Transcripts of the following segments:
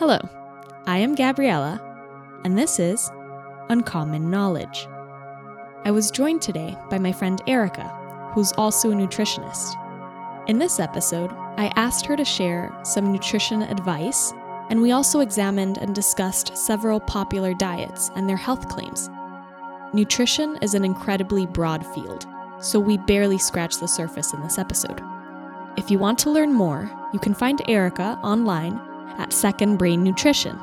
Hello, I am Gabriella, and this is Uncommon Knowledge. I was joined today by my friend Erica, who's also a nutritionist. In this episode, I asked her to share some nutrition advice, and we also examined and discussed several popular diets and their health claims. Nutrition is an incredibly broad field, so we barely scratch the surface in this episode. If you want to learn more, you can find Erica online at Second Brain Nutrition.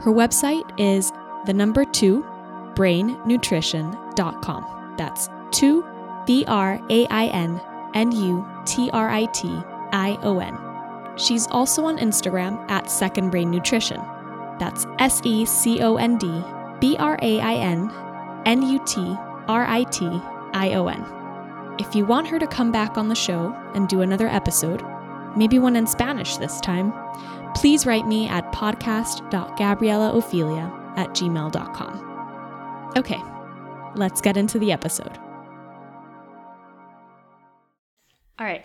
Her website is the number two brainnutrition.com. That's two B R A I N N U T R I T I O N. She's also on Instagram at Second Brain Nutrition. That's S E C O N D B R A I N N U T R I T I O N. If you want her to come back on the show and do another episode, maybe one in Spanish this time, please write me at podcast.gabriellaophelia at gmail.com. Okay, let's get into the episode. All right,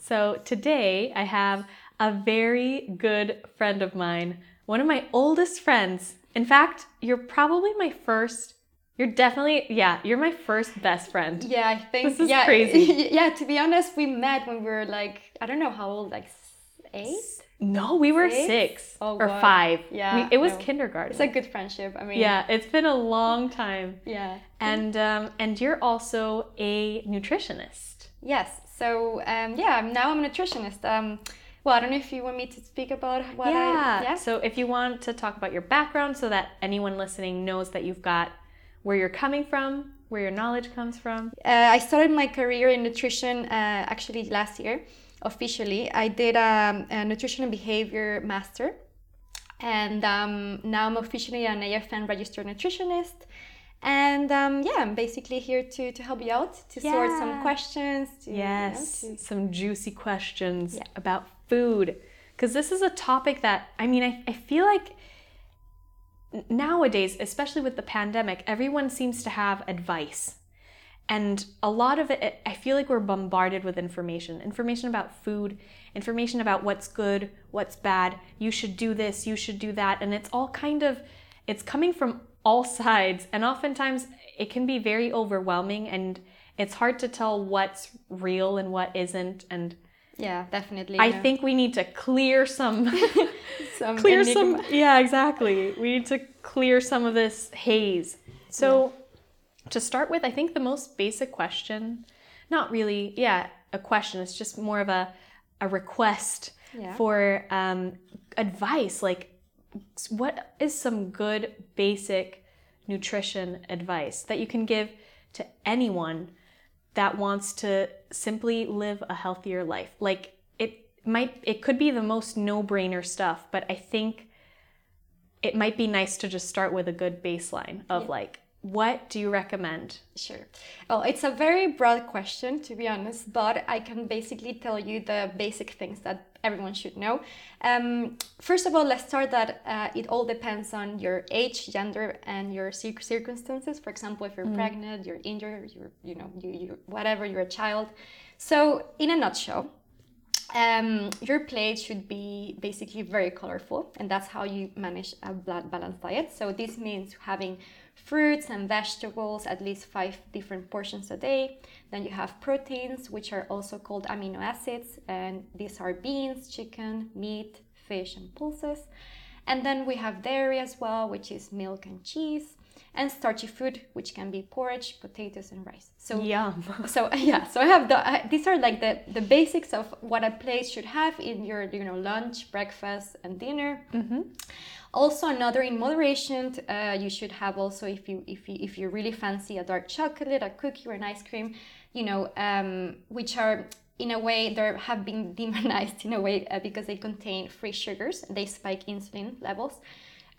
so today I have a very good friend of mine, one of my oldest friends. In fact, you're probably my first you're definitely, yeah, you're my first best friend. Yeah, I think This is yeah, crazy. yeah, to be honest, we met when we were like I don't know how old, like eight. No, we were Six? six Oh, or God. five. Yeah, We- it was no. kindergarten. It's a good friendship. I mean, yeah, it's been a long time. yeah. And um, and you're also a nutritionist. Yes. So um, yeah, now I'm a nutritionist. Um, well, I don't know if you want me to speak about what yeah. I yeah. So if you want to talk about your background, so that anyone listening knows that you've got where you're coming from, where your knowledge comes from. Uh, I started my career in nutrition uh, actually last year, officially. I did um, a nutrition and behavior master, and um, now I'm officially an AFN registered nutritionist. And um, yeah, I'm basically here to, to help you out, to sort some questions. To, you know, Yes, to- some juicy questions Yeah. about food. Because this is a topic that, I mean, I, I feel like nowadays, especially with the pandemic, everyone seems to have advice. And a lot of it, I feel like we're bombarded with information information about food, information about what's good, what's bad. You should do this, you should do that. And it's all kind of, it's coming from all sides. And oftentimes it can be very overwhelming and it's hard to tell what's real and what isn't. And yeah, definitely. I know, think we need to clear some, some clear enigma. some, yeah, exactly. We need to clear some of this haze. So, to start with, I think the most basic question, not really, yeah, a question, it's just more of a, a request Yeah. for um, advice. Like, what is some good basic nutrition advice that you can give to anyone that wants to simply live a healthier life? Like, it might, it could be the most no brainer stuff, but I think it might be nice to just start with a good baseline of Yeah. like, what do you recommend? Sure. Well, it's a very broad question, to be honest, but I can basically tell you the basic things that everyone should know. Um, first of all, let's start that uh, it all depends on your age, gender, and your cir- circumstances. For example, if you're pregnant, you're injured, you're, you know, you, you, whatever, you're a child. So, in a nutshell, um, your plate should be basically very colorful, and that's how you manage a blood balanced diet. So this means having fruits and vegetables, at least five different portions a day. Then you have proteins, which are also called amino acids, and these are beans, chicken, meat, fish, and pulses. And then we have dairy as well, which is milk and cheese, and starchy food, which can be porridge, potatoes, and rice. So Yum. so yeah so i have the I, these are like the the basics of what a plate should have in your you know lunch breakfast and dinner also another in moderation uh, you should have also if you if you if you really fancy a dark chocolate a cookie or an ice cream you know um, which are in a way they have been demonized in a way uh, because they contain free sugars they spike insulin levels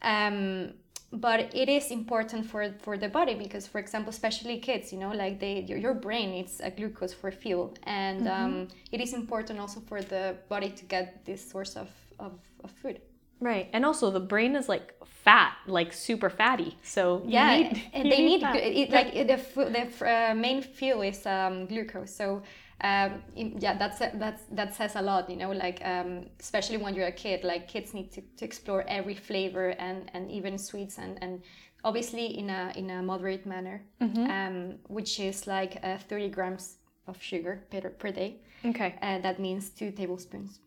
um, but it is important for for the body because for example especially kids you know like they your, your brain needs a glucose for fuel. And um, it is important also for the body to get this source of, of, of food. Right. And also the brain is like fat, like super fatty. So yeah need, they need glu- it, like the the f- uh, main fuel is um, glucose. So um, yeah, that's that's that says a lot, you know. Like um, especially when you're a kid, like kids need to, to explore every flavor and and even sweets and and obviously in a in a moderate manner, Mm-hmm. um, which is like uh, 30 grams of sugar per, per day. Okay. Uh, that means two tablespoons.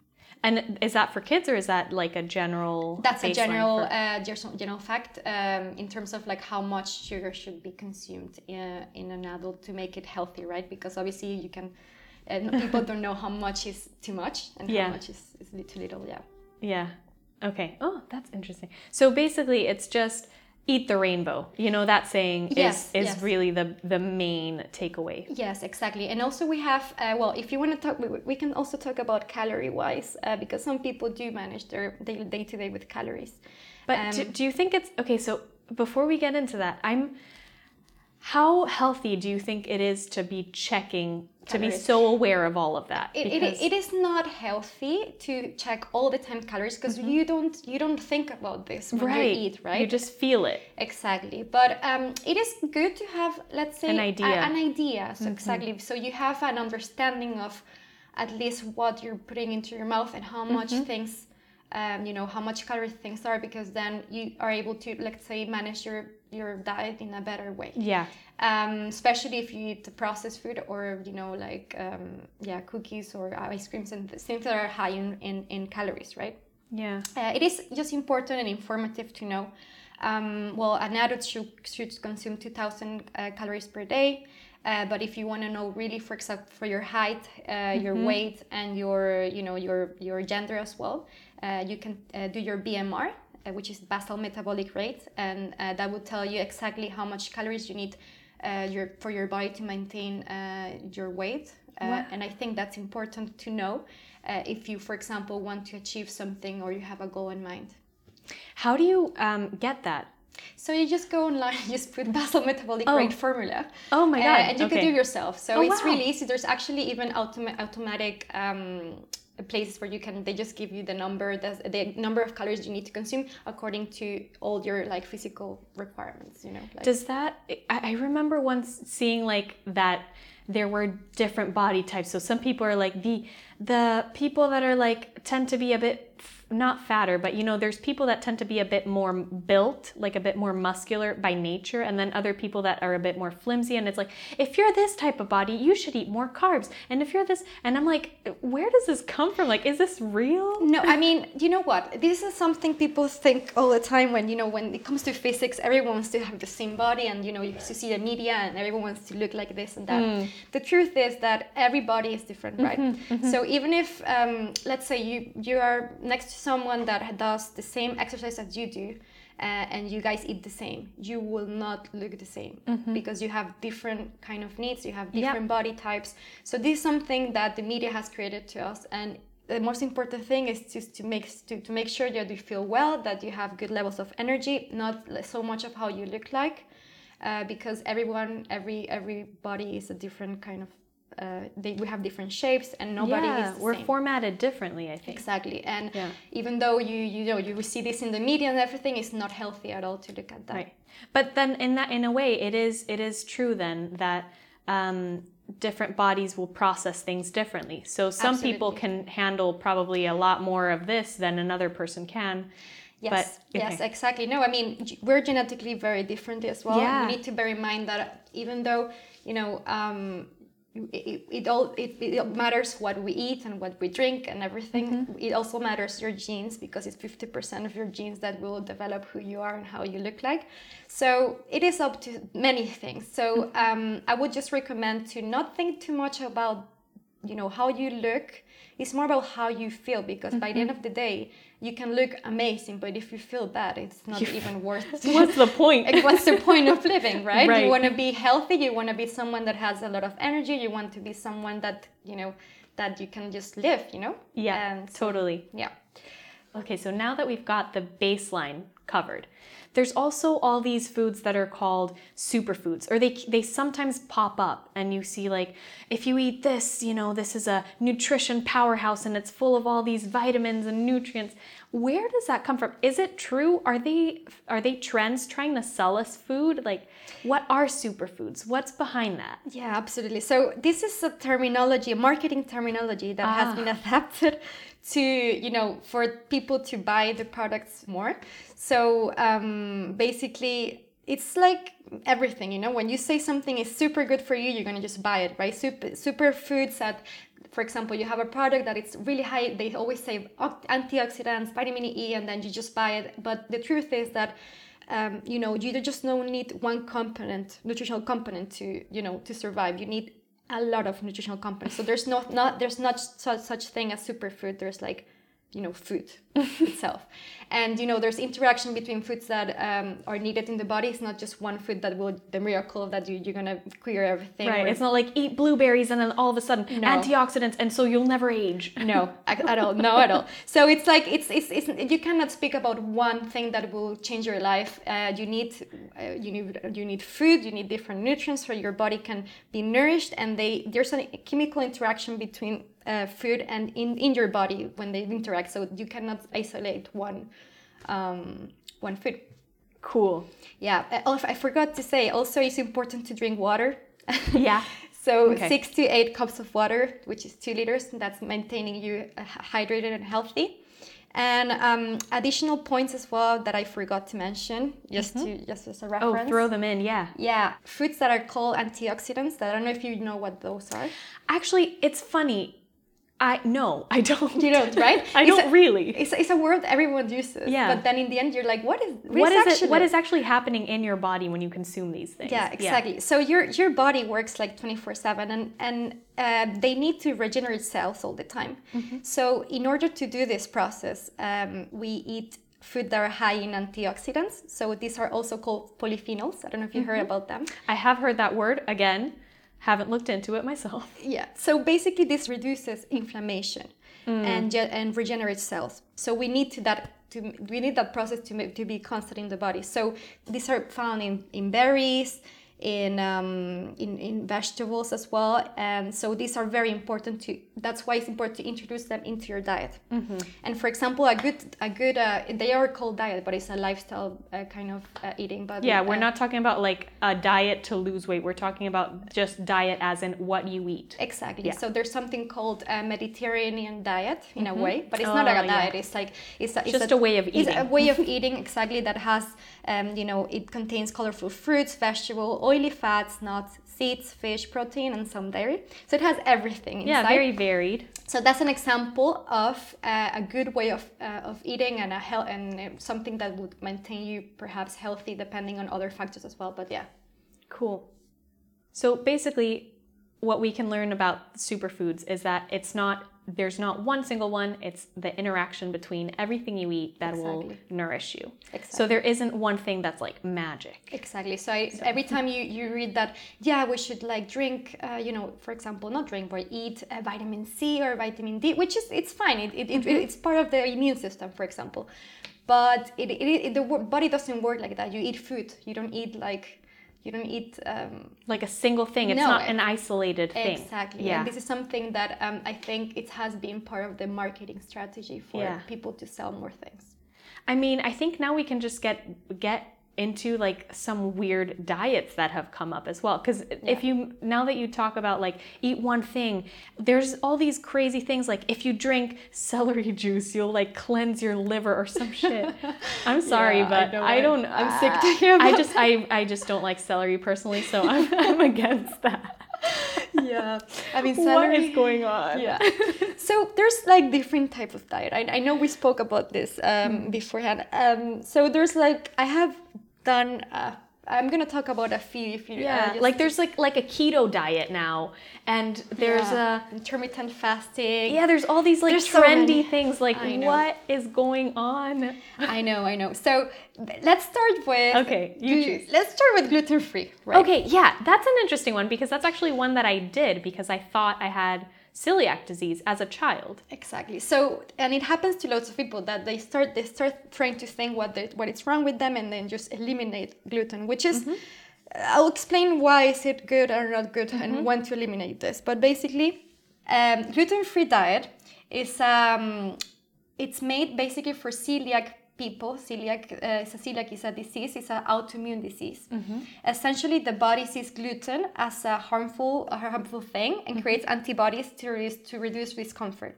And is that for kids or is that like a general? That's a general for- uh, general fact um, in terms of like how much sugar should be consumed in, in an adult to make it healthy, right? Because obviously you can. Uh, people don't know how much is too much and Yeah. how much is, is too little. Yeah. Yeah. Okay. Oh, that's interesting. So basically, it's just eat the rainbow. You know that saying Yes, is is yes. really the the main takeaway. Yes, exactly. And also we have, uh, well, if you want to talk, we, we can also talk about calorie wise uh, because some people do manage their day to day with calories. But Um, do, do you think it's okay? So before we get into that, I'm. How healthy do you think it is to be checking to be so aware of all of that? It, it, it is not healthy to check all the time calories because you don't you don't think about this when Mm-hmm. right. you eat, right? You just feel it. Exactly, but um, it is good to have, let's say, An idea. Mm-hmm. an idea. So exactly, so you have an understanding of at least what you're putting into your mouth and how much Mm-hmm. things, um, you know, how much calories things are, because then you are able to, let's say, manage your your diet in a better way. Yeah. Um, especially if you eat the processed food or you know, like um, yeah, cookies or ice creams and things that are high in, in, in calories, right? Yeah. Uh, it is just important and informative to know. Um, well, an adult should, should consume 2,000 uh, calories per day. Uh, but if you want to know really, for example, for your height, uh, your weight, and your, you know, your your gender as well, uh, you can uh, do your BMR, uh, which is basal metabolic rate, and uh, that will tell you exactly how much calories you need uh, your for your body to maintain uh, your weight. Uh, Wow. and I think that's important to know uh, if you, for example, want to achieve something or you have a goal in mind. How do you um, get that? So you just go online, just put basal metabolic Oh. rate formula. Oh my uh, god! and you okay. can do yourself. So Oh, it's wow. really easy. There's actually even automa- automatic um, places where you can. They just give you the number, the, the number of calories you need to consume according to all your like physical requirements. You know. Like, Does that? I, remember once seeing like that there were different body types. So some people are like the the people that are like tend to be a bit not fatter, but you know, there's people that tend to be a bit more built, like a bit more muscular by nature, and then other people that are a bit more flimsy. And it's like, if you're this type of body, you should eat more carbs. And if you're this, and I'm like, where does this come from? Like, is this real? No, I mean, you know what? This is something people think all the time when, you know, when it comes to physics, everyone wants to have the same body and, you know, you see the media and everyone wants to look like this and that. Hmm. The truth is that every body is different, mm-hmm, right? Mm-hmm. So even if, um, let's say you, you are next to someone that does the same exercise as you do, uh, and you guys eat the same, you will not look the same because you have different kind of needs, you have different body types. So this is something that the media has created to us, and the most important thing is just to make to, to make sure that you feel well, that you have good levels of energy, not so much of how you look like, uh, because everyone, every everybody is a different kind of. Uh, they, we have different shapes, and nobody yeah, is we're same. formatted differently, I think. Exactly, and Yeah. even though you you know you see this in the media and everything, it's not healthy at all to look at that. Right. But then in that in a way it is it is true then that um, different bodies will process things differently. So some people can handle probably a lot more of this than another person can. Yes, But- yes, exactly. No, I mean we're genetically very different as well. Yeah. We need to bear in mind that even though you know um, it, it, it all it, it matters what we eat and what we drink and everything. Mm-hmm. It also matters your genes because it's fifty percent of your genes that will develop who you are and how you look like. So it is up to many things. So Mm-hmm. um, I would just recommend to not think too much about you know how you look it's more about how you feel because by the end Mm-hmm. of the day you can look amazing but if you feel bad it's not even worth it What's the point? Like, what's the point of living right, Right. you want to be healthy you want to be someone that has a lot of energy you want to be someone that you know that you can just live you know yeah, and so- totally. yeah Okay, so now that we've got the baseline covered, there's also all these foods that are called superfoods, or they they sometimes pop up, and you see like if you eat this, you know, this is a nutrition powerhouse, and it's full of all these vitamins and nutrients. Where does that come from? Is it true? Are they are they trends trying to sell us food? Like, what are superfoods? What's behind that? Yeah, absolutely. So this is a terminology, a marketing terminology that ah. has been adapted to you know for people to buy the products more. So um, basically it's like everything you know when you say something is super good for you you're going to just buy it right? Super super foods that for example you have a product that it's really high they always say antioxidants vitamin e and then you just buy it. But the truth is that um, you know you just don't need one component nutritional component to you know to survive. You need a lot of nutritional components. So there's not not there's not such such thing as superfood. There's like you know food itself. And you know there's interaction between foods that um, are needed in the body. It's not just one food that will the miracle that you, you're gonna clear everything right or, it's not like eat blueberries and then all of a sudden no. antioxidants and so you'll never age. No at all no at all. So it's like it's, it's, it's you cannot speak about one thing that will change your life. Uh, you need uh, you need you need food you need different nutrients so your body can be nourished and they there's a chemical interaction between uh, food and in, in your body when they interact. So you cannot isolate one um, one food. Cool. Yeah. Oh, I forgot to say also it's important to drink water. Yeah. so okay. six to eight cups of water, which is two liters. That's maintaining you uh, hydrated and healthy. And um, additional points as well that I forgot to mention, just mm-hmm. to just as a oh, reference. Oh, throw them in, yeah. Yeah, foods that are called antioxidants. That I don't know if you know what those are. Actually, it's funny I no, I don't. You don't, right? I don't a, really. It's, it's a word everyone uses. Yeah. But then in the end, you're like, what is what, what is, is it? What is actually happening in your body when you consume these things? Yeah, exactly. Yeah. So your your body works like twenty four seven, and and uh, they need to regenerate cells all the time. Mm-hmm. So in order to do this process, um, we eat food that are high in antioxidants. So these are also called polyphenols. I don't know if you mm-hmm. heard about them. I have heard that word again haven't looked into it myself. Yeah. So basically, this reduces inflammation mm. and and regenerates cells. So we need to that to we need that process to to be constant in the body. So these are found in in berries in, um, in, in vegetables as well. And so these are very important to, that's why it's important to introduce them into your diet. Mm-hmm. And for example, a good, a good, uh, they are called diet, but it's a lifestyle uh, kind of uh, eating. But yeah, we're uh, not talking about like a diet to lose weight. We're talking about just diet as in what you eat. Exactly. Yeah. So there's something called a Mediterranean diet in mm-hmm. a way, but it's oh, not a diet. Yeah. It's like, it's, a, it's just a, a, way of eating. It's a way of eating exactly that has, um, you know, it contains colorful fruits, vegetables, oily fats, nuts, seeds, fish, protein, and some dairy. So it has everything inside. Yeah, very varied. So that's an example of uh, a good way of, uh, of eating and a health and uh, something that would maintain you perhaps healthy depending on other factors as well. But yeah. Cool. So basically, what we can learn about superfoods is that it's not there's not one single one it's the interaction between everything you eat that exactly. will nourish you exactly. so there isn't one thing that's like magic exactly so, I, so. every time you, you read that yeah we should like drink uh, you know for example not drink but eat uh, vitamin c or vitamin d which is it's fine it, it, mm-hmm. it, it's part of the immune system for example but it, it, it, the body doesn't work like that you eat food you don't eat like you don't eat um, like a single thing. It's no, not an isolated thing. exactly. Yeah. and this is something that um, i think it has been part of the marketing strategy for yeah. people to sell more things. I mean i think now we can just get get into like some weird diets that have come up as well. Because yeah. if you now that you talk about like eat one thing there's all these crazy things like if you drink celery juice you'll like cleanse your liver or some shit. I'm sorry yeah, but i, I don't i'm sick to hear i just I, I just don't like celery personally so i'm, I'm against that. Yeah. I mean celery, what is going on? Yeah. So there's like different type of diet. I, I know we spoke about this um, mm. beforehand. Um, so there's like i have done uh, I'm gonna talk about a few. If you yeah, uh, like there's like like a keto diet now, and there's yeah. a intermittent fasting. Yeah, there's all these like there's trendy so things. Like what is going on? I know, I know. So let's start with okay. You choose. Let's start with gluten free. Right? Okay, yeah, that's an interesting one because that's actually one that I did because I thought I had celiac disease as a child. Exactly. So, and it happens to lots of people that they start they start trying to think what they, what is wrong with them, and then just eliminate gluten, which is. Mm-hmm. I'll explain why is it good or not good mm-hmm. and when to eliminate this. But basically, um, gluten-free diet is um, it's made basically for celiac people, celiac, uh, celiac is a disease, it's an autoimmune disease. Mm-hmm. Essentially, the body sees gluten as a harmful, a harmful thing and mm-hmm. creates antibodies to reduce, to reduce discomfort.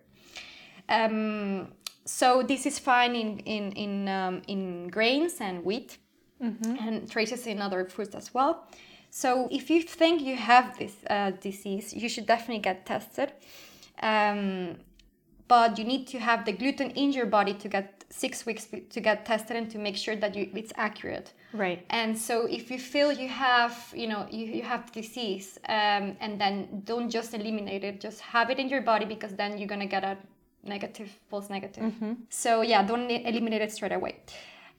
Um, so this is fine in in in, um, in grains and wheat, mm-hmm. and traces in other foods as well. So if you think you have this uh, disease, you should definitely get tested. Um, but you need to have the gluten in your body to get six weeks to get tested and to make sure that you, it's accurate. Right. And so if you feel you have, you know, you, you have disease, um, and then don't just eliminate it, just have it in your body because then you're gonna get a negative, false negative. Mm-hmm. So yeah, don't eliminate it straight away.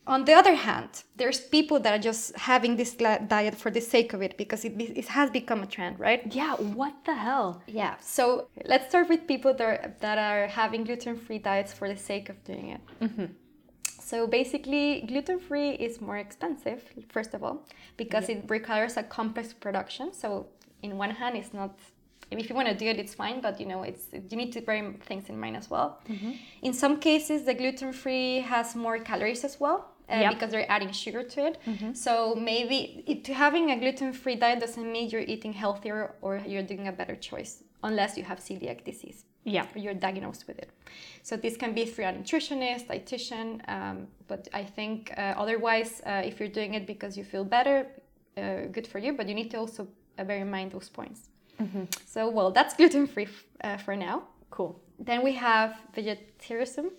On the other hand, there's people that are just having this diet for the sake of it because it, it has become a trend, right? Yeah, what the hell? Yeah, so let's start with people that are, that are having gluten free diets for the sake of doing it. Mm-hmm. So basically, gluten free is more expensive, first of all, because it requires a complex production. So, in one hand, it's not if you want to do it, it's fine, but you know, it's you need to bear things in mind as well. Mm-hmm. In some cases, the gluten free has more calories as well uh, yep. because they're adding sugar to it. Mm-hmm. So maybe it, having a gluten-free diet doesn't mean you're eating healthier or you're doing a better choice, unless you have celiac disease. Yeah, or you're diagnosed with it. So this can be through a nutritionist, dietitian. Um, but I think uh, otherwise, uh, if you're doing it because you feel better, uh, good for you. But you need to also uh, bear in mind those points. Mm-hmm. So well, that's gluten-free f- uh, for now. Cool. Then we have vegetarianism.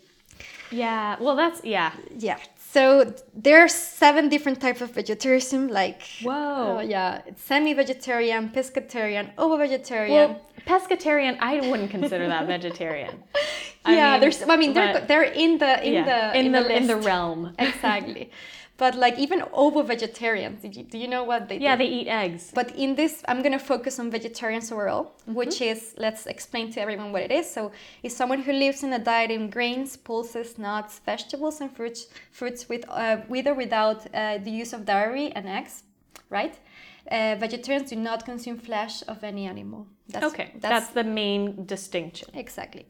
Yeah, well, that's yeah, yeah. So there are seven different types of vegetarianism, like whoa, uh, yeah, semi-vegetarian, pescatarian, ovo-vegetarian. Well, pescatarian, I wouldn't consider that vegetarian. yeah, mean, there's. I mean, they're they're in the in yeah, the in, in the, the in the realm exactly. But like even ovo vegetarians, you, do you know what they yeah, do? they eat eggs. But in this, I'm gonna focus on vegetarians overall, mm-hmm. which is let's explain to everyone what it is. So it's someone who lives in a diet in grains, pulses, nuts, vegetables, and fruits, fruits with uh, with or without uh, the use of dairy and eggs, right? Uh, vegetarians do not consume flesh of any animal. That's, okay, that's, that's the main distinction. Exactly.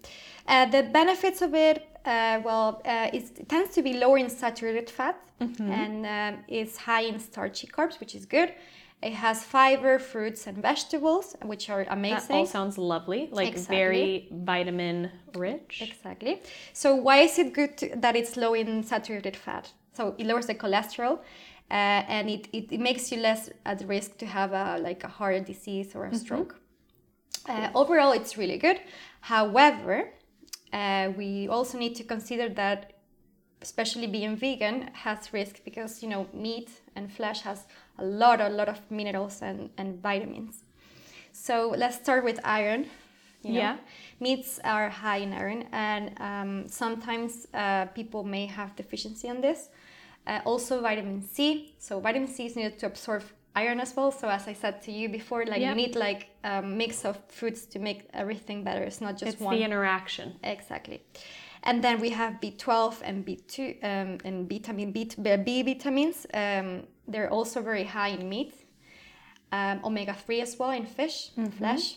Uh, the benefits of it, uh, well, uh, it tends to be lower in saturated fat mm-hmm. and um, it's high in starchy carbs, which is good. It has fiber, fruits, and vegetables, which are amazing. That all sounds lovely, like exactly. very vitamin rich. Exactly. So, why is it good to, that it's low in saturated fat? So, it lowers the cholesterol. Uh, and it, it, it, makes you less at risk to have a like a heart disease or a mm-hmm. stroke. Uh, overall, it's really good. However, uh, we also need to consider that especially being vegan has risk because you know meat and flesh has a lot a lot of minerals and, and vitamins so let's start with iron you know? yeah meats are high in iron and um, sometimes uh, people may have deficiency on this uh, also vitamin c. So vitamin c is needed to absorb iron as well. So as i said to you before like yep. you need like a mix of foods to make everything better. It's not just it's one. the interaction. Exactly. And then we have b12 and b2 um, and vitamin b, b vitamins. Um, they're also very high in meat. Um, omega-3 as well in fish mm-hmm. flesh.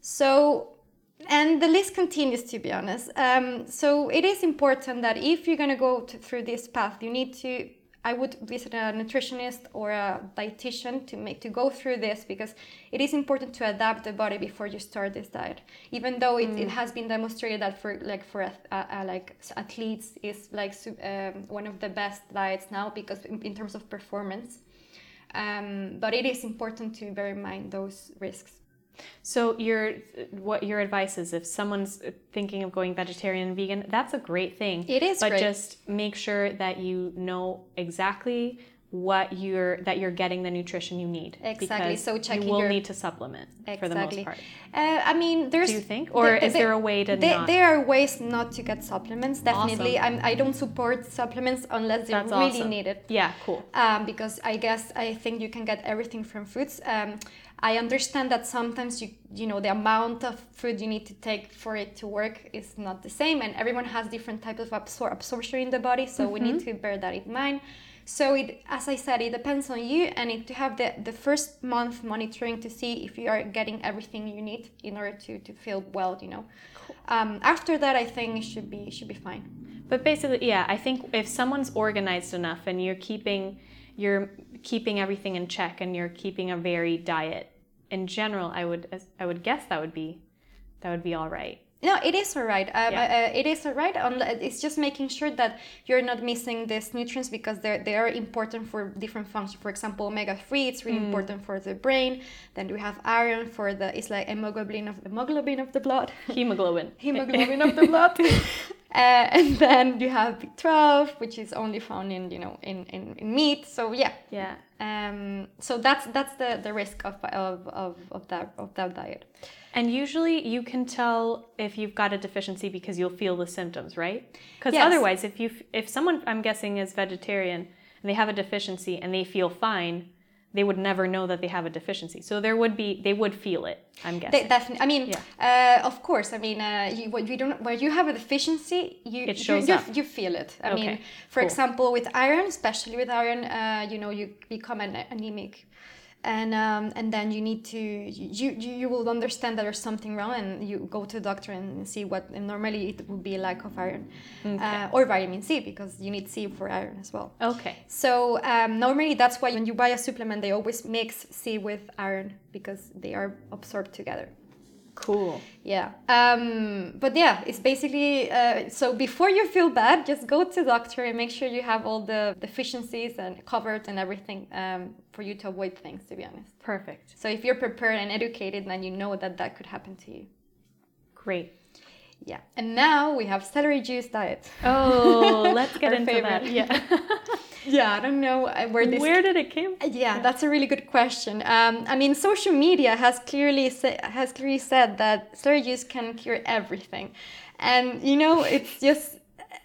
So and the list continues to be honest um, so it is important that if you're going to go through this path you need to I would visit a nutritionist or a dietitian to make to go through this because it is important to adapt the body before you start this diet. Even though it, mm. it has been demonstrated that for like for a, a, a, like athletes is like um, one of the best diets now because in, in terms of performance. Um, but it is important to bear in mind those risks. So your what your advice is if someone's thinking of going vegetarian and vegan, that's a great thing. It is, but great. just make sure that you know exactly what you're that you're getting the nutrition you need. Exactly. So checking you will your... need to supplement exactly. for the most part. Uh, I mean, there's. Do you think, or the, is there a way to? The, not... There are ways not to get supplements. Definitely, awesome. I'm, I don't support supplements unless they're really awesome. needed. Yeah, cool. Um, because I guess I think you can get everything from foods. Um, I understand that sometimes you you know the amount of food you need to take for it to work is not the same, and everyone has different types of absor- absorption in the body, so mm-hmm. we need mm-hmm. to bear that in mind. So it, as I said, it depends on you, and it, to have the the first month monitoring to see if you are getting everything you need in order to to feel well, you know. Cool. Um, after that, I think it should be should be fine. But basically, yeah, I think if someone's organized enough and you're keeping you're keeping everything in check and you're keeping a varied diet. In general i would i would guess that would be that would be all right no it is all right um, yeah. uh, it is all right it's just making sure that you're not missing these nutrients because they're, they are important for different functions for example omega-3 it's really mm. important for the brain then we have iron for the it's like hemoglobin of hemoglobin of the blood hemoglobin hemoglobin of the blood Uh, and then you have B12, which is only found in you know in, in, in meat. So yeah, yeah. Um, so that's that's the, the risk of, of, of, of that of that diet. And usually you can tell if you've got a deficiency because you'll feel the symptoms, right? Because yes. otherwise, if you if someone I'm guessing is vegetarian and they have a deficiency and they feel fine, they would never know that they have a deficiency. So there would be, they would feel it. I'm guessing. They definitely. I mean, yeah. uh, of course. I mean, uh, you, you don't, when you have a deficiency, you it shows you, up. you feel it. I okay. mean, for cool. example, with iron, especially with iron, uh, you know, you become an anemic and um, and then you need to you, you you will understand that there's something wrong and you go to the doctor and see what and normally it would be a lack of iron okay. uh, or vitamin C because you need C for iron as well. Okay. So um, normally that's why when you buy a supplement they always mix C with iron because they are absorbed together. Cool. Yeah. Um, but yeah, it's basically uh, so before you feel bad, just go to doctor and make sure you have all the deficiencies and covered and everything um, for you to avoid things. To be honest. Perfect. So if you're prepared and educated, then you know that that could happen to you. Great. Yeah. And now we have celery juice diet. Oh, let's get into favorite. that. Yeah. yeah, I don't know uh, where this. Where did it came? From? Yeah, that's a really good question. Um, I mean, social media has clearly has clearly said that celery juice can cure everything, and you know, it's just.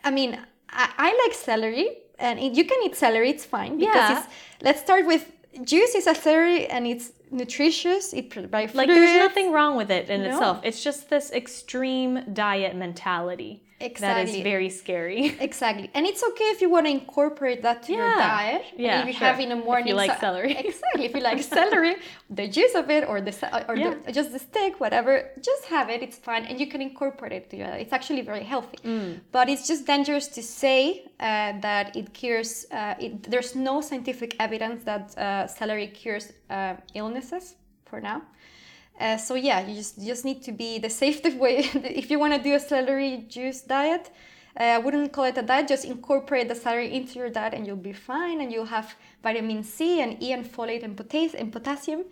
I mean, I, I like celery, and it, you can eat celery; it's fine. Because yeah. It's, let's start with juice is a celery, and it's nutritious. It provides like there's nothing wrong with it in no. itself. It's just this extreme diet mentality. Exactly. That is very scary. Exactly. And it's okay if you want to incorporate that to yeah. your diet. Yeah. if you sure. have in the morning. If you like celery. Exactly. If you like celery, the juice of it or the or yeah. the, just the stick, whatever, just have it. It's fine, and you can incorporate it to your. It's actually very healthy. Mm. But it's just dangerous to say uh, that it cures. Uh, it, there's no scientific evidence that uh, celery cures uh, illnesses for now. Uh, so yeah, you just you just need to be the safest way. if you want to do a celery juice diet, uh, I wouldn't call it a diet. Just incorporate the celery into your diet, and you'll be fine. And you'll have vitamin C and E and folate and, potas- and potassium.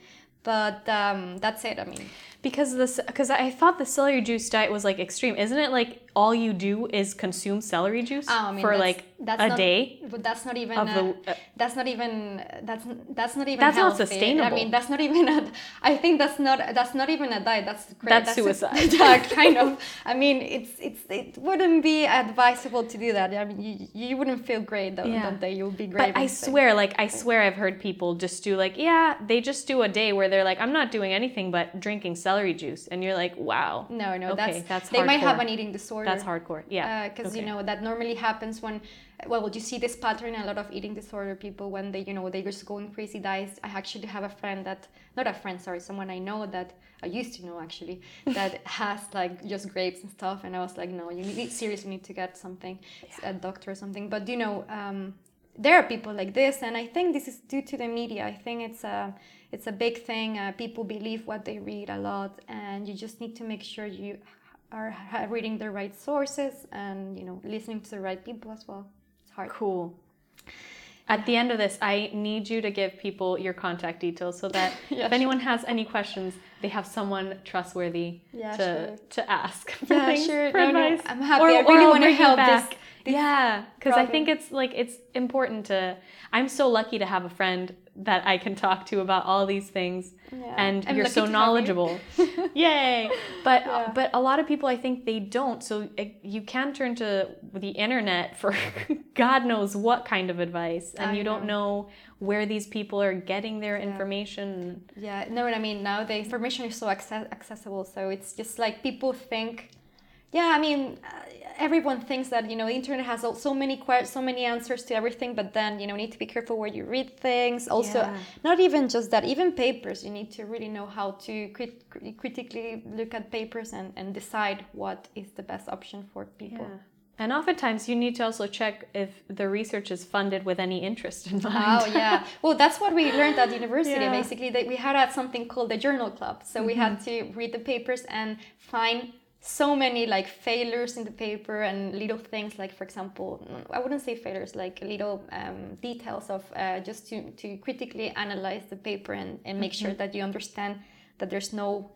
But um, that's it. I mean, because this because I thought the celery juice diet was like extreme. Isn't it like all you do is consume celery juice oh, I mean, for like that's a not, day? But that's not even the, uh, that's not even that's that's not even that's healthy. not sustainable. I mean, that's not even a. I think that's not that's not even a diet. That's great. That's, that's suicide. yeah, kind of. I mean, it's it's it wouldn't be advisable to do that. I mean, you, you wouldn't feel great though, yeah. that day. You'll be great. But I swear, like I swear, I've heard people just do like yeah, they just do a day where they're like, I'm not doing anything but drinking celery juice, and you're like, wow. No, no, okay, that's that's they hardcore. might have an eating disorder. That's hardcore. Yeah. Because uh, okay. you know that normally happens when well you see this pattern a lot of eating disorder people when they you know they just go on crazy diets i actually have a friend that not a friend sorry someone i know that i used to know actually that has like just grapes and stuff and i was like no you need seriously need to get something yeah. a doctor or something but you know um, there are people like this and i think this is due to the media i think it's a it's a big thing uh, people believe what they read a lot and you just need to make sure you are reading the right sources and you know listening to the right people as well it's hard cool at the end of this i need you to give people your contact details so that yeah, if anyone has any questions they have someone trustworthy yeah, to sure. to ask for yeah, things, sure. for no, advice. No, i'm happy or, i really want to help this Yeah, because I think it's like it's important to. I'm so lucky to have a friend that I can talk to about all these things, Yeah. and I'm you're so you. knowledgeable. Yay! But Yeah. but a lot of people, I think they don't. So it, you can turn to the internet for God knows what kind of advice, and I you don't know where these people are getting their information. Yeah, no, what I mean now the information is so access- accessible, so it's just like people think. Yeah, I mean, uh, everyone thinks that you know the internet has so many que- so many answers to everything, but then you know you need to be careful where you read things. Also, Yeah. not even just that, even papers, you need to really know how to crit- crit- critically look at papers and, and decide what is the best option for people. Yeah. And oftentimes you need to also check if the research is funded with any interest in mind. Oh yeah. Well, that's what we learned at university. Yeah. Basically, that we had something called the journal club. So we had Mm-hmm. to read the papers and find so many like failures in the paper and little things like, for example, I wouldn't say failures, like little um, details of uh, just to to critically analyze the paper and, and make Mm-hmm. sure that you understand that there's no.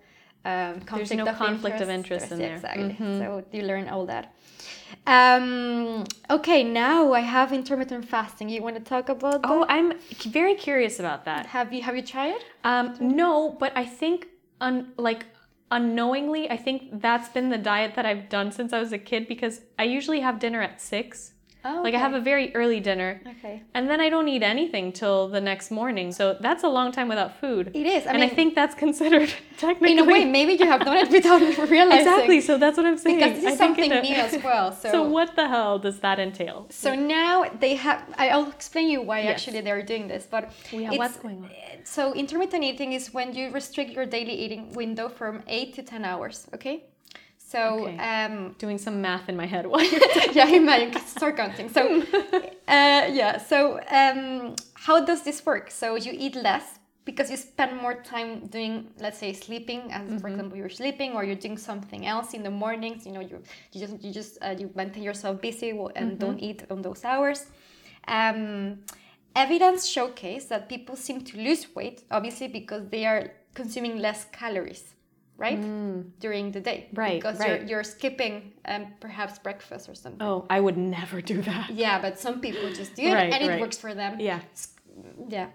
Um, conflict no of conflict of interest. interest in there. Mm-hmm. Exactly. So you learn all that. Um, okay, now I have intermittent fasting. You want to talk about that? Oh, I'm very curious about that. Have you have you tried it? Um, no, but I think un- like unknowingly, I think that's been the diet that I've done since I was a kid because I usually have dinner at six. Oh, Like I have a very early dinner, okay. and then I don't eat anything till the next morning. So that's a long time without food. It is. I and mean, I think that's considered technically in a way, maybe you have done it without realizing. exactly. So that's what I'm saying. Because this is think something new as well. So, So what the hell does that entail? so now they have. I- I'll explain you why Yes. actually they're doing this. But Yeah, what's going on? So intermittent eating is when you restrict your daily eating window from eight to ten hours. Okay. So Okay. um, Doing some math in my head while you're yeah, imagine start counting. So, uh, yeah. So, um, how does this work? So you eat less because you spend more time doing, let's say, sleeping. As for example, you're sleeping or you're doing something else in the mornings. You know, you you just you just uh, you maintain yourself busy and don't eat on those hours. Um, evidence showcase that people seem to lose weight, obviously because they are consuming less calories. Right during the day, Right, Because right. you're you're skipping um, perhaps breakfast or something. Oh, I would never do that. Yeah, but some people just do it Right, and it right. works for them. Yeah. Yeah.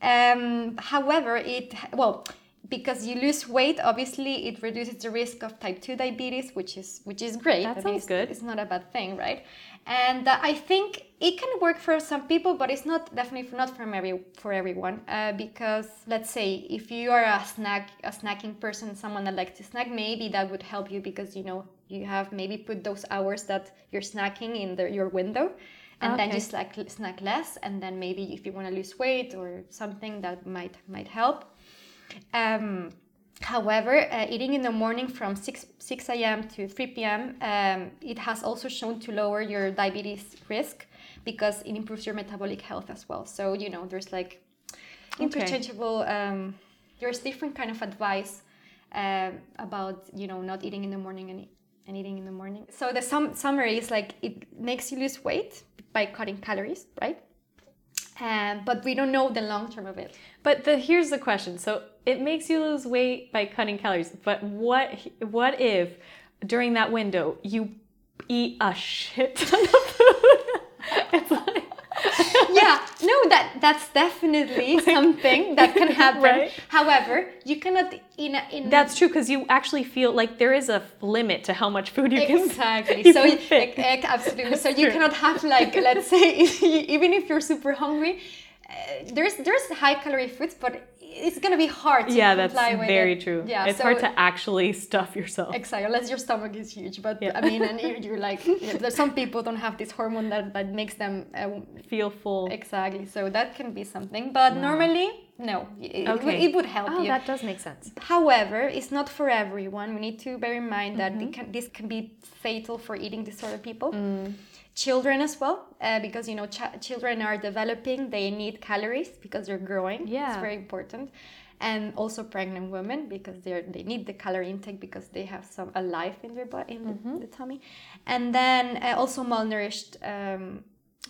Um, however, it well because you lose weight, obviously it reduces the risk of type two diabetes, which is which is great. That sounds it's, good. It's not a bad thing, right? And uh, I think it can work for some people, but it's not definitely not from every for everyone. Uh, because let's say if you are a snack a snacking person, someone that likes to snack, maybe that would help you because you know you have maybe put those hours that you're snacking in the, your window and then Okay. you snack, snack less and then maybe if you want to lose weight or something that might might help um, however uh, eating in the morning from 6 6 a.m to 3 p.m um, it has also shown to lower your diabetes risk because it improves your metabolic health as well. So you know there's like interchangeable um, there's different kind of advice um, about you know not eating in the morning and, and eating in the morning. So the sum- summary is like it makes you lose weight by cutting calories right? Um, but we don't know the long term of it But the here's the question. So it makes you lose weight by cutting calories. But what what if during that window you eat a shit ton of food? It's like, yeah no that that's definitely something that can happen Right. however you cannot in a, in that's true because you actually feel like there is a limit to how much food you can exactly so can you- fit. ec- ec- absolutely so That's you true. cannot have like let's say even if you're super hungry there's there's high calorie foods but it's gonna be hard to yeah, that's comply with very it. true. yeah it's so hard to actually stuff yourself. Exactly, unless your stomach is huge. But Yeah. I mean, and you're, you're like, yeah, some people don't have this hormone that, that makes them uh, Feel full. exactly. So that can be something. But normally, no, it, it would- Okay. it would help Oh, you. that does make sense. However, it's not for everyone. We need to bear in mind that Mm-hmm. it can, this can be fatal for eating disorder people. Mm. Children as well, uh, because you know ch- children are developing. They need calories because they're growing. yeah it's very important. And also pregnant women because they are they need the calorie intake because they have some a life in their body in Mm-hmm. the, the tummy. And then uh, also malnourished um,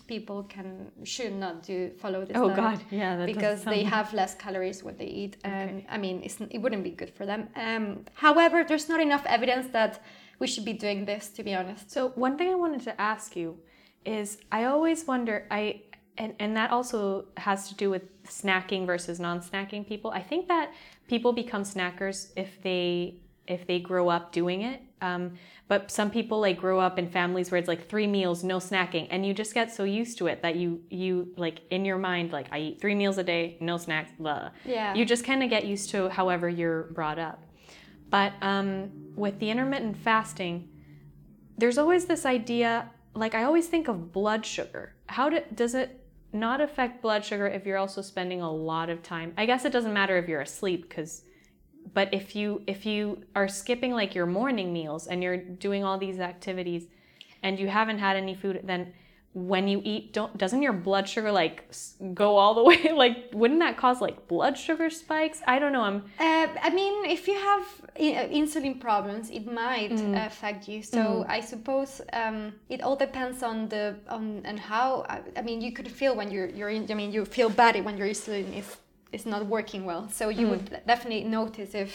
people can should not do follow this. Oh God, yeah, because they have less calories when they eat and i mean it's, it wouldn't be good for them um, however there's not enough evidence that we should be doing this to be honest So one thing I wanted to ask you is I always wonder I and and that also has to do with snacking versus non-snacking people. I think that people become snackers if they if they grow up doing it. Um, but some people like grow up in families where it's like three meals, no snacking, and you just get so used to it that you you like in your mind like I eat three meals a day, no snacks, blah. Yeah. You just kind of get used to however you're brought up. But um, with the intermittent fasting, there's always this idea. Like I always think of blood sugar. How do, does it not affect blood sugar if you're also spending a lot of time? I guess it doesn't matter if you're asleep because but if you if you are skipping like your morning meals and you're doing all these activities and you haven't had any food then when you eat don't doesn't your blood sugar like go all the way like wouldn't that cause like blood sugar spikes i don't know i'm Uh, I mean, if you have uh, insulin problems, it might Mm. affect you. So I suppose um, it all depends on the on and how. I, I mean, you could feel when you're you're in. I mean, you feel bad when your insulin is is not working well. So you would definitely notice if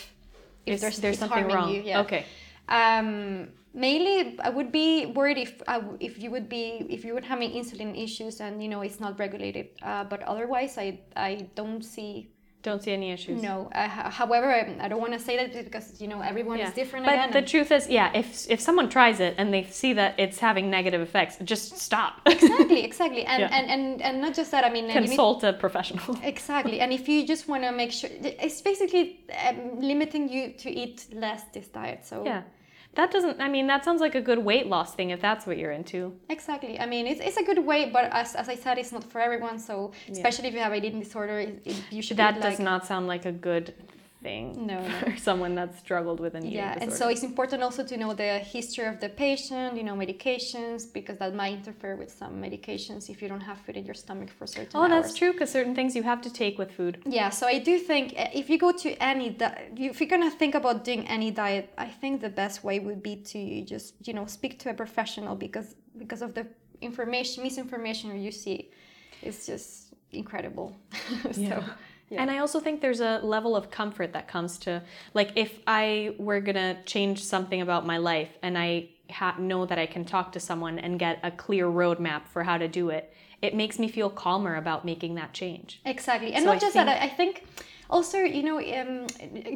if Mm. There's, there's something wrong. You. Yeah. Okay. Um, mainly, I would be worried if I if you would be if you would have any insulin issues and you know it's not regulated. Uh, but otherwise, I I don't see don't see any issues no. Uh, however, I, I don't want to say that because you know everyone Yeah. is different. but again, the truth is yeah if if someone tries it and they see that it's having negative effects just stop exactly, exactly, and, Yeah. and and and not just that. I mean, and you need- consult a professional exactly, and if you just want to make sure, it's basically um, limiting you to eat less this diet. So yeah that doesn't i mean that sounds like a good weight loss thing if that's what you're into Exactly. I mean, it's, it's a good way, but as, as I said, it's not for everyone. So especially if you have eating disorder, it, it, you should that eat, does like, not sound like a good thing No, no. someone that's struggled with an eating Yeah, disorder. and so it's important also to know the history of the patient, you know, medications, because that might interfere with some medications if you don't have food in your stomach for certain oh, that's true because certain things you have to take with food. Yeah, so I do think uh, if you go to any, di- if you're gonna think about doing any diet, I think the best way would be to just, you know, speak to a professional because because of the information, misinformation you see, it's just incredible. so, Yeah. Yeah. And I also think there's a level of comfort that comes to, like, if I were gonna change something about my life and I ha- know that I can talk to someone and get a clear roadmap for how to do it, it makes me feel calmer about making that change. Exactly, and So not I just think- that. I think also, you know, um,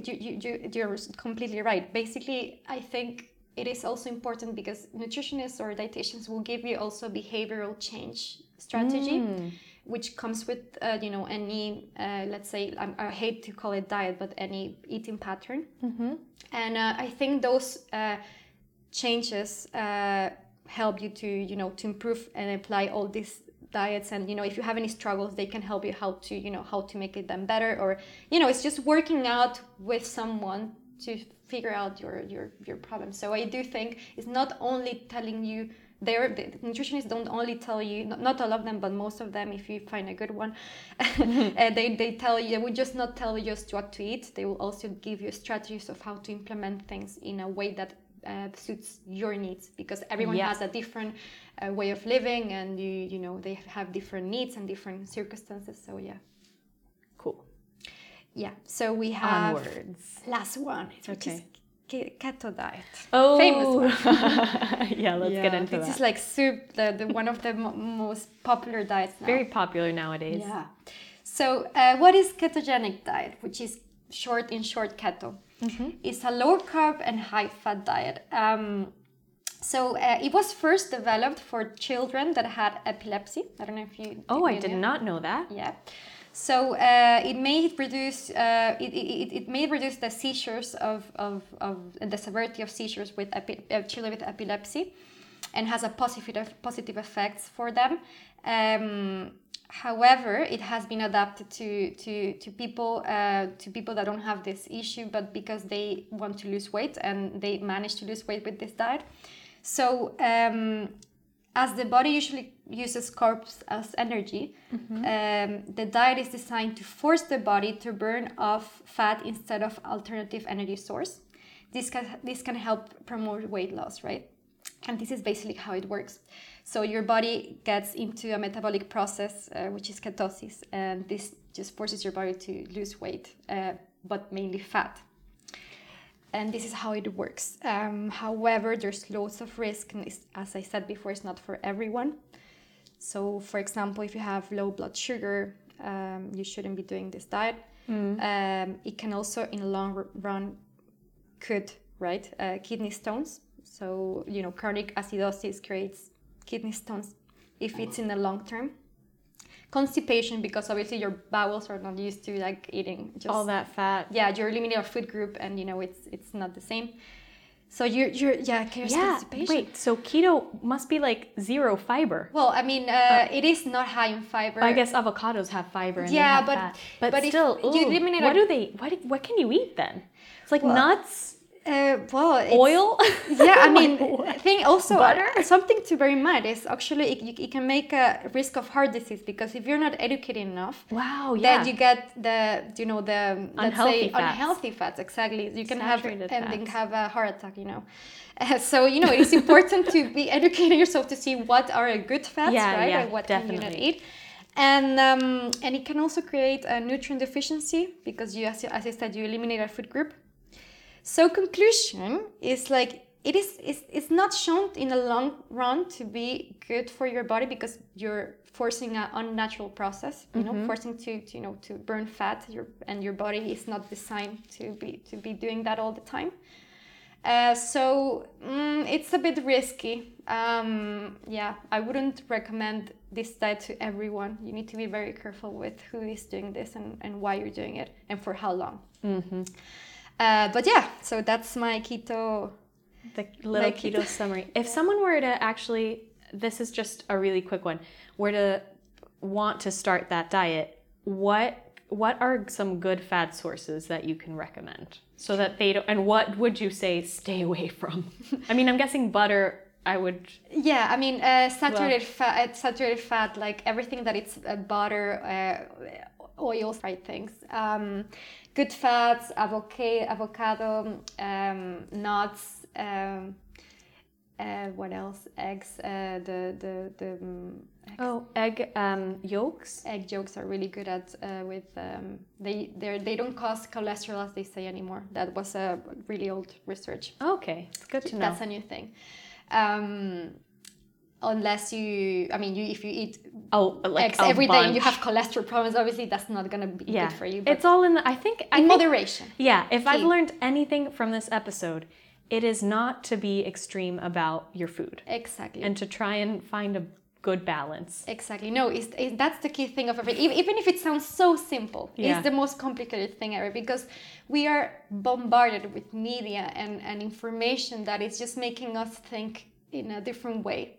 you, you, you, you're completely right. Basically, I think it is also important because nutritionists or dietitians will give you also behavioral change strategy, which comes with, uh, you know, any, uh, let's say, I, I hate to call it diet, but any eating pattern. And uh, I think those uh, changes uh, help you to you know to improve and apply all these diets. And you know if you have any struggles they can help you how to you know how to make it them better or you know it's just working out with someone to figure out your your your problem. So i do think it's not only telling you they're, the nutritionists don't only tell you not, not all of them but most of them if you find a good one uh, they, they tell you they will just not tell you just what to eat they will also give you strategies of how to implement things in a way that uh, suits your needs because everyone Yeah. has a different uh, way of living and you you know they have different needs and different circumstances so yeah Cool. yeah so we have Onwards. last one Okay. Ke- keto diet Oh, famous yeah, let's get into this that. is like soup the, the one of the mo- most popular diets now Very popular nowadays. yeah so uh, what is ketogenic diet which is short in short keto Mm-hmm. it's a low carb and high fat diet um, so uh, it was first developed for children that had epilepsy i don't know if you Oh, I did knew. not know that. Yeah. So uh, it may reduce uh, it, it, it may reduce the seizures of, of, of the severity of seizures with uh, children with epilepsy, and has a positive positive effects for them. Um, however, it has been adapted to to to people uh, to people that don't have this issue, but because they want to lose weight and they manage to lose weight with this diet. So um, as the body usually uses carbs as energy, um, the diet is designed to force the body to burn off fat instead of alternative energy source. This can this can help promote weight loss, right? And this is basically how it works. So your body gets into a metabolic process, uh, which is ketosis, and this just forces your body to lose weight, uh, but mainly fat and this is how it works. Um, however, there's loads of risk, and it's, as I said before, it's not for everyone. So, for example, if you have low blood sugar, um, you shouldn't be doing this diet. Um, it can also, in the long run, could right uh, kidney stones. So you know, chronic acidosis creates kidney stones if it's in the long term. Constipation, because obviously your bowels are not used to like eating just All that fat. yeah, you're eliminating a food group, and you know it's it's not the same. So you're you're yeah, Yeah. constipation. Wait. So keto must be like zero fiber. Well, I mean, uh, it is not high in fiber. I guess avocados have fiber and Yeah, have but-. But, but still, ooh, what do they? What what can you eat then? It's like Well, nuts, Uh, well, oil. Yeah, I mean, what? thing also Butter? uh, something to bear in mind is actually it, you, it can make a risk of heart disease because if you're not educated enough, Wow. Yeah. then you get the you know the let's Unhealthy say fats. unhealthy fats exactly. You can have Saturated and then have a heart attack. You know, uh, so you know it's important to be educating yourself to see what are a good fats, Yeah, right, yeah, what can you not eat. And um, and it can also create a nutrient deficiency because you, as, you- as I said, you eliminate a food group. So conclusion is like it is it's, it's not shown in the long run to be good for your body because you're forcing an unnatural process you know forcing to, to you know to burn fat. Your and your body is not designed to be to be doing that all the time. Uh, so mm, it's a bit risky. Um, yeah i wouldn't recommend this diet to everyone. You need to be very careful with who is doing this and, and why you're doing it and for how long uh, but yeah, so that's my keto. the little Like- keto summary. If someone were to actually, this is just a really quick one, were to want to start that diet, what what are some good fat sources that you can recommend so that they don't? And what would you say stay away from? I mean, I'm guessing butter. I would. Yeah, I mean uh, saturated fat, uh, saturated fat, like everything that it's uh, butter, uh, oils, fried things. Um, good fats, avocado, avocado, um, nuts. Um, uh, what else? Eggs. Uh, the the the um, eggs. Oh, egg um, yolks. egg yolks are really good at uh, with um, they they they don't cause cholesterol as they say anymore. That was a really old research. Okay, it's good to know. That's a new thing. Um, unless you, I mean, you if you eat oh, like eggs every day and you have cholesterol problems, obviously that's not gonna be yeah, good for you. But it's all in. The, I think. I in think, moderation. Yeah, if I've learned anything from this episode, it is not to be extreme about your food Exactly. and to try and find a good balance. Exactly. No, it's, it, that's the key thing of everything. Even, even if it sounds so simple, Yeah. it's the most complicated thing ever because we are bombarded with media and, and information that is just making us think in a different way.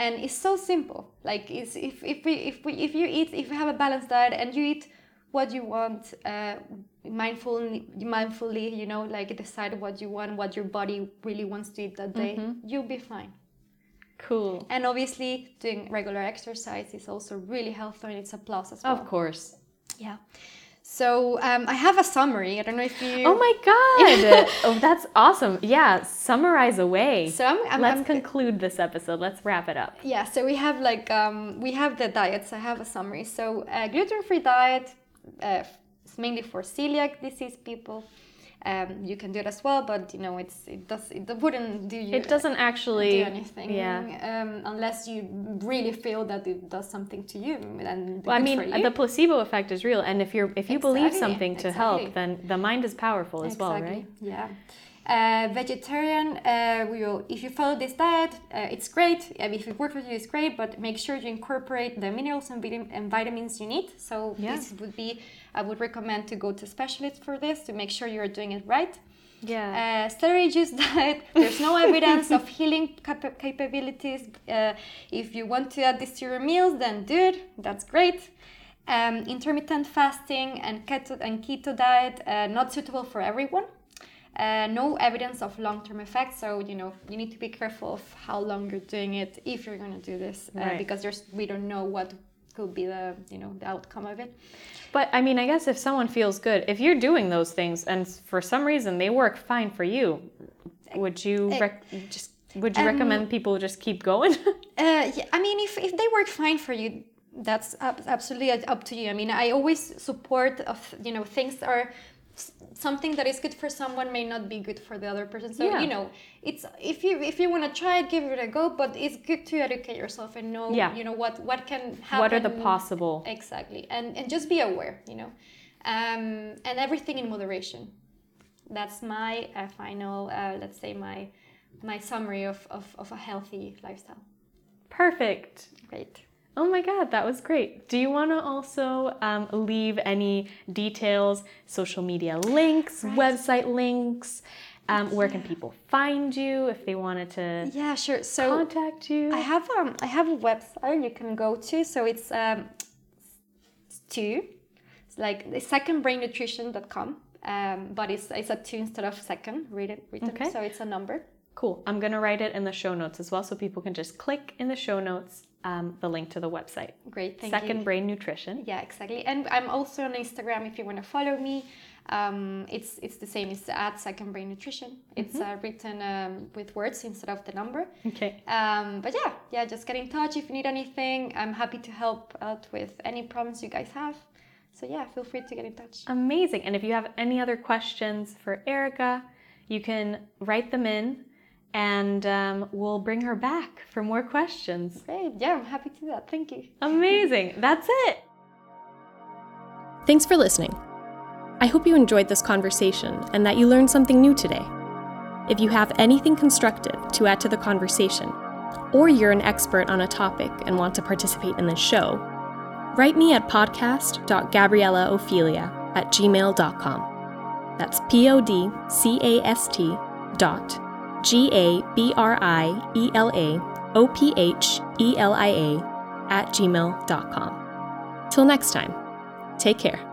And it's so simple. Like it's, if, if, we, if, we, if you eat, if you have a balanced diet and you eat what you want, uh, mindfully, mindfully, you know, like decide what you want, what your body really wants to eat that day, you'll be fine. Cool. And obviously, doing regular exercise is also really helpful and it's a plus as well. Of course. Yeah. So um, I have a summary. I don't know if you. Oh my god! oh, that's awesome. Yeah, summarize away. So I'm, I'm, Let's I'm- conclude this episode. Let's wrap it up. yeah. So we have like um, we have the diets. I have a summary. So uh, gluten-free diet. Uh, it's mainly for celiac disease people. Um, you can do it as well, but you know it's it does it wouldn't do you It doesn't actually do anything Yeah. um, unless you really feel that it does something to you and Well, I mean, the placebo effect is real, and if you're if you believe something to exactly. help, then the mind is powerful as well, right? Yeah. Uh, vegetarian, uh, we will, if you follow this diet, uh, it's great. I mean, if it works for you, it's great, but make sure you incorporate the minerals and, vitam- and vitamins you need. So, Yeah. this would be, I would recommend to go to specialists for this to make sure you're doing it right. Yeah. Uh, celery juice diet, there's no evidence of healing capa- capabilities. Uh, if you want to add this to your meals, then do it. That's great. Um, intermittent fasting and keto and keto diet uh, not suitable for everyone. Uh, no evidence of long-term effects, so you know you need to be careful of how long you're doing it if you're going to do this, uh, Right. because there's we don't know what could be the you know the outcome of it. But I mean, I guess if someone feels good, if you're doing those things and for some reason they work fine for you, would you rec- just would you Um, recommend people just keep going? Uh, yeah, I mean, if, if they work fine for you, that's ab- absolutely up to you. I mean, I always support of you know things are something that is good for someone may not be good for the other person. So Yeah. you know, it's if you if you want to try it, give it a go. But it's good to educate yourself and know Yeah. you know what what can happen. What are the possible? Exactly, and and just be aware, you know, um, and everything in moderation. That's my uh, final, uh, let's say my my summary of, of, of a healthy lifestyle. Perfect. Great. Oh my God, that was great. Do you want to also um, leave any details, social media links, Right. website links? Um, where can people find you if they wanted to Yeah, sure. So contact you? I have um I have a website you can go to. So it's um two. It's like the secondbrainnutrition.com. Um, but it's it's a two instead of second written written. Okay. So it's a number. Cool. I'm going to write it in the show notes as well so people can just click in the show notes um, the link to the website. Great. Thank Second you. Brain Nutrition. Yeah, exactly. And I'm also on Instagram if you want to follow me. Um, it's it's the same. It's at Second Brain Nutrition. It's uh, written um, with words instead of the number. Okay. Um, but yeah, yeah, just get in touch if you need anything. I'm happy to help out with any problems you guys have. So yeah, feel free to get in touch. Amazing. And if you have any other questions for Erica, you can write them in and um, we'll bring her back for more questions. Great. Yeah, I'm happy to do that. Thank you. Amazing. That's it. Thanks for listening. I hope you enjoyed this conversation and that you learned something new today. If you have anything constructive to add to the conversation, or you're an expert on a topic and want to participate in this show, write me at podcast.gabrielaophelia at gmail.com. That's P O D C A S T dot G A B R I E L A O P H E L I A at gmail.com. Till next time, take care.